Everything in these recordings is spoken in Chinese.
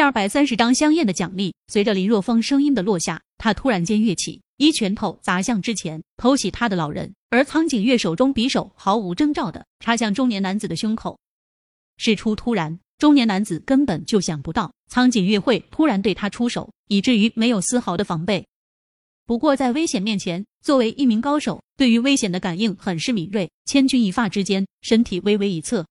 二百三十张香艳的奖励。随着林若风声音的落下，他突然间跃起，一拳头砸向之前偷袭他的老人，而苍井月手中匕首毫无征兆的插向中年男子的胸口。事出突然，中年男子根本就想不到苍井月会突然对他出手，以至于没有丝毫的防备。不过在危险面前，作为一名高手，对于危险的感应很是敏锐，千钧一发之间，身体微微一侧。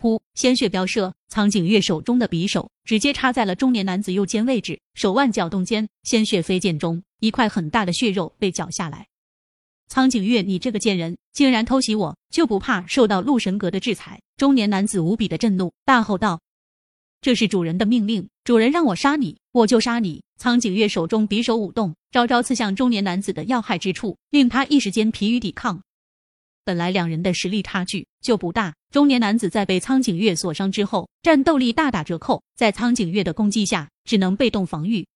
噗！鲜血飙射，苍井月手中的匕首直接插在了中年男子右肩位置，手腕搅动间，鲜血飞溅中，一块很大的血肉被绞下来。苍井月，你这个贱人，竟然偷袭我，就不怕受到陆神阁的制裁？中年男子无比的震怒，大吼道：“这是主人的命令，主人让我杀你，我就杀你！”苍井月手中匕首舞动，招招刺向中年男子的要害之处，令他一时间疲于抵抗。本来两人的实力差距就不大，中年男子在被苍井月所伤之后，战斗力大打折扣，在苍井月的攻击下，只能被动防御。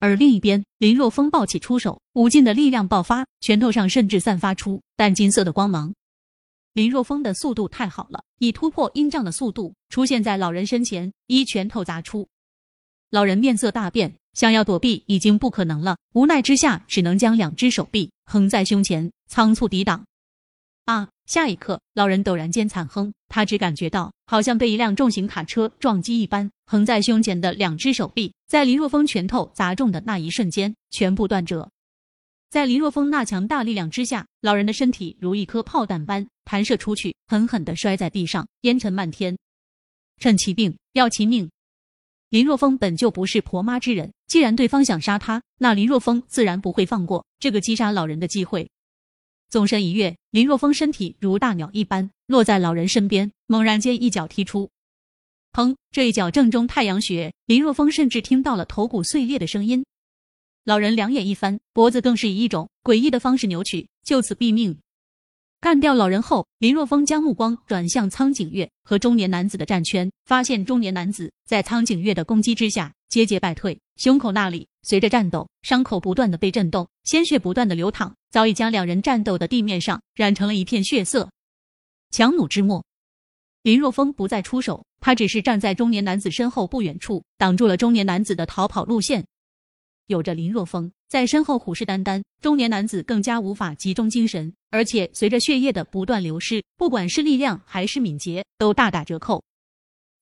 而另一边，林若风暴起出手，无尽的力量爆发，拳头上甚至散发出淡金色的光芒。林若风的速度太好了，以突破音障的速度出现在老人身前，一拳头砸出。老人面色大变，想要躲避已经不可能了，无奈之下，只能将两只手臂横在胸前，仓促抵挡。啊！下一刻，老人陡然间惨哼，他只感觉到好像被一辆重型卡车撞击一般，横在胸前的两只手臂，在林若风拳头砸中的那一瞬间，全部断折。在林若风那强大力量之下，老人的身体如一颗炮弹般弹射出去，狠狠地摔在地上，烟尘漫天。趁其病，要其命。林若风本就不是婆妈之人，既然对方想杀他，那林若风自然不会放过这个击杀老人的机会。纵身一跃，林若风身体如大鸟一般落在老人身边，猛然间一脚踢出，砰！这一脚正中太阳穴，林若风甚至听到了头骨碎裂的声音。老人两眼一翻，脖子更是以一种诡异的方式扭曲，就此毙命。干掉老人后，林若风将目光转向苍井月和中年男子的战圈，发现中年男子在苍井月的攻击之下节节败退，胸口那里随着战斗伤口不断的被震动，鲜血不断的流淌，早已将两人战斗的地面上染成了一片血色。强弩之末，林若风不再出手，他只是站在中年男子身后不远处，挡住了中年男子的逃跑路线。有着林若风在身后虎视眈眈，中年男子更加无法集中精神，而且随着血液的不断流失，不管是力量还是敏捷都大打折扣。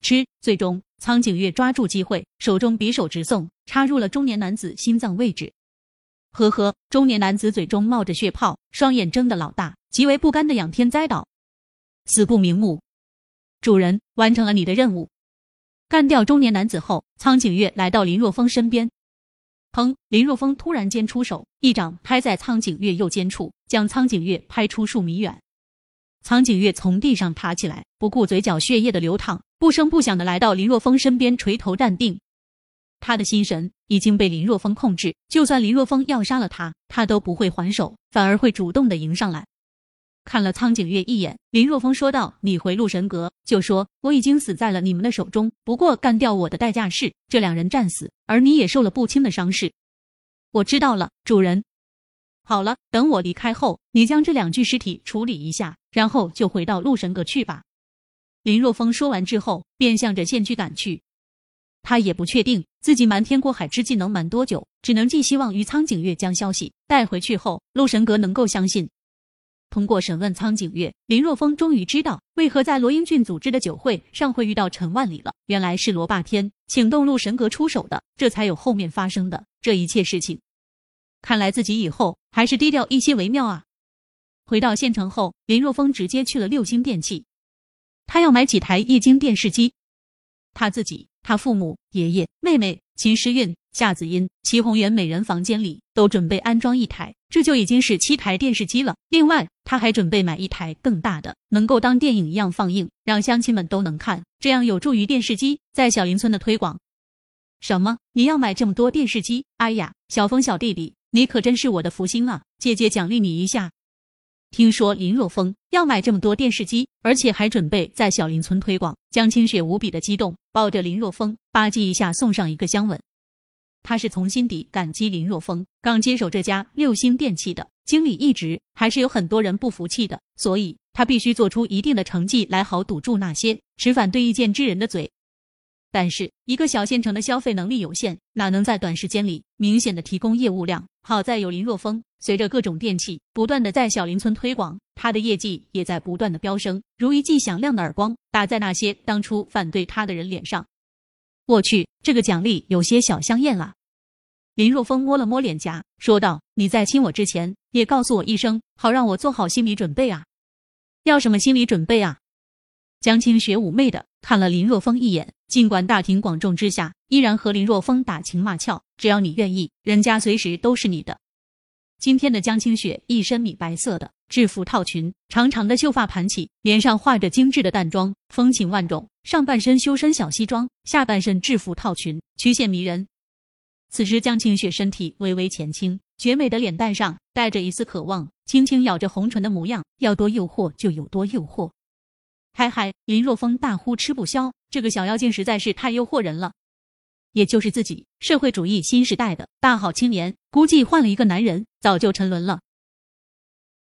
吃，最终苍井月抓住机会，手中匕首直送，插入了中年男子心脏位置。呵呵，中年男子嘴中冒着血泡，双眼睁得老大，极为不甘的仰天栽倒，死不瞑目。主人完成了你的任务，干掉中年男子后，苍井月来到林若风身边。砰！林若风突然间出手，一掌拍在苍井月右肩处，将苍井月拍出数米远。苍井月从地上爬起来，不顾嘴角血液的流淌，不声不响的来到林若风身边，垂头站定。他的心神已经被林若风控制，就算林若风要杀了他，他都不会还手，反而会主动的迎上来。看了苍井月一眼，林若风说道：“你回鹿神阁，就说我已经死在了你们的手中。不过干掉我的代价是这两人战死，而你也受了不轻的伤势。”我知道了，主人。好了，等我离开后，你将这两具尸体处理一下，然后就回到鹿神阁去吧。林若风说完之后，便向着县区赶去。他也不确定自己瞒天过海之计能瞒多久，只能寄希望于苍井月将消息带回去后，鹿神阁能够相信。通过审问苍井月，林若风终于知道为何在罗英俊组织的酒会上会遇到陈万里了。原来是罗霸天请动陆神阁出手的，这才有后面发生的这一切事情。看来自己以后还是低调一些为妙啊！回到县城后，林若风直接去了六星电器，他要买几台液晶电视机，他自己、他父母、爷爷、妹妹。秦诗韵、夏子音、齐红媛每人房间里都准备安装一台，这就已经是七台电视机了。另外，他还准备买一台更大的，能够当电影一样放映，让乡亲们都能看，这样有助于电视机在小林村的推广。什么？你要买这么多电视机？哎呀，小峰小弟弟，你可真是我的福星啊！姐姐奖励你一下。听说林若风要买这么多电视机，而且还准备在小林村推广，江清雪无比的激动，抱着林若风吧唧一下送上一个香吻。他是从心底感激林若风刚接手这家六星电器的经理一职，还是有很多人不服气的，所以他必须做出一定的成绩来好堵住那些持反对意见之人的嘴。但是一个小县城的消费能力有限，哪能在短时间里明显的提供业务量？好在有林若风，随着各种电器不断的在小林村推广，他的业绩也在不断的飙升，如一记响亮的耳光打在那些当初反对他的人脸上。我去，这个奖励有些小香艳了。林若风摸了摸脸颊，说道：“你在亲我之前，也告诉我一声，好让我做好心理准备啊。要什么心理准备啊？”江清雪妩媚的看了林若风一眼，尽管大庭广众之下，依然和林若风打情骂俏。只要你愿意，人家随时都是你的。今天的江清雪一身米白色的制服套裙，长长的秀发盘起，脸上画着精致的淡妆，风情万种。上半身修身小西装，下半身制服套裙，曲线迷人。此时江清雪身体微微前倾，绝美的脸蛋上带着一丝渴望，轻轻咬着红唇的模样，要多诱惑就有多诱惑。嗨嗨！林若风大呼吃不消，这个小妖精实在是太诱惑人了。也就是自己，社会主义新时代的大好青年，估计换了一个男人，早就沉沦了。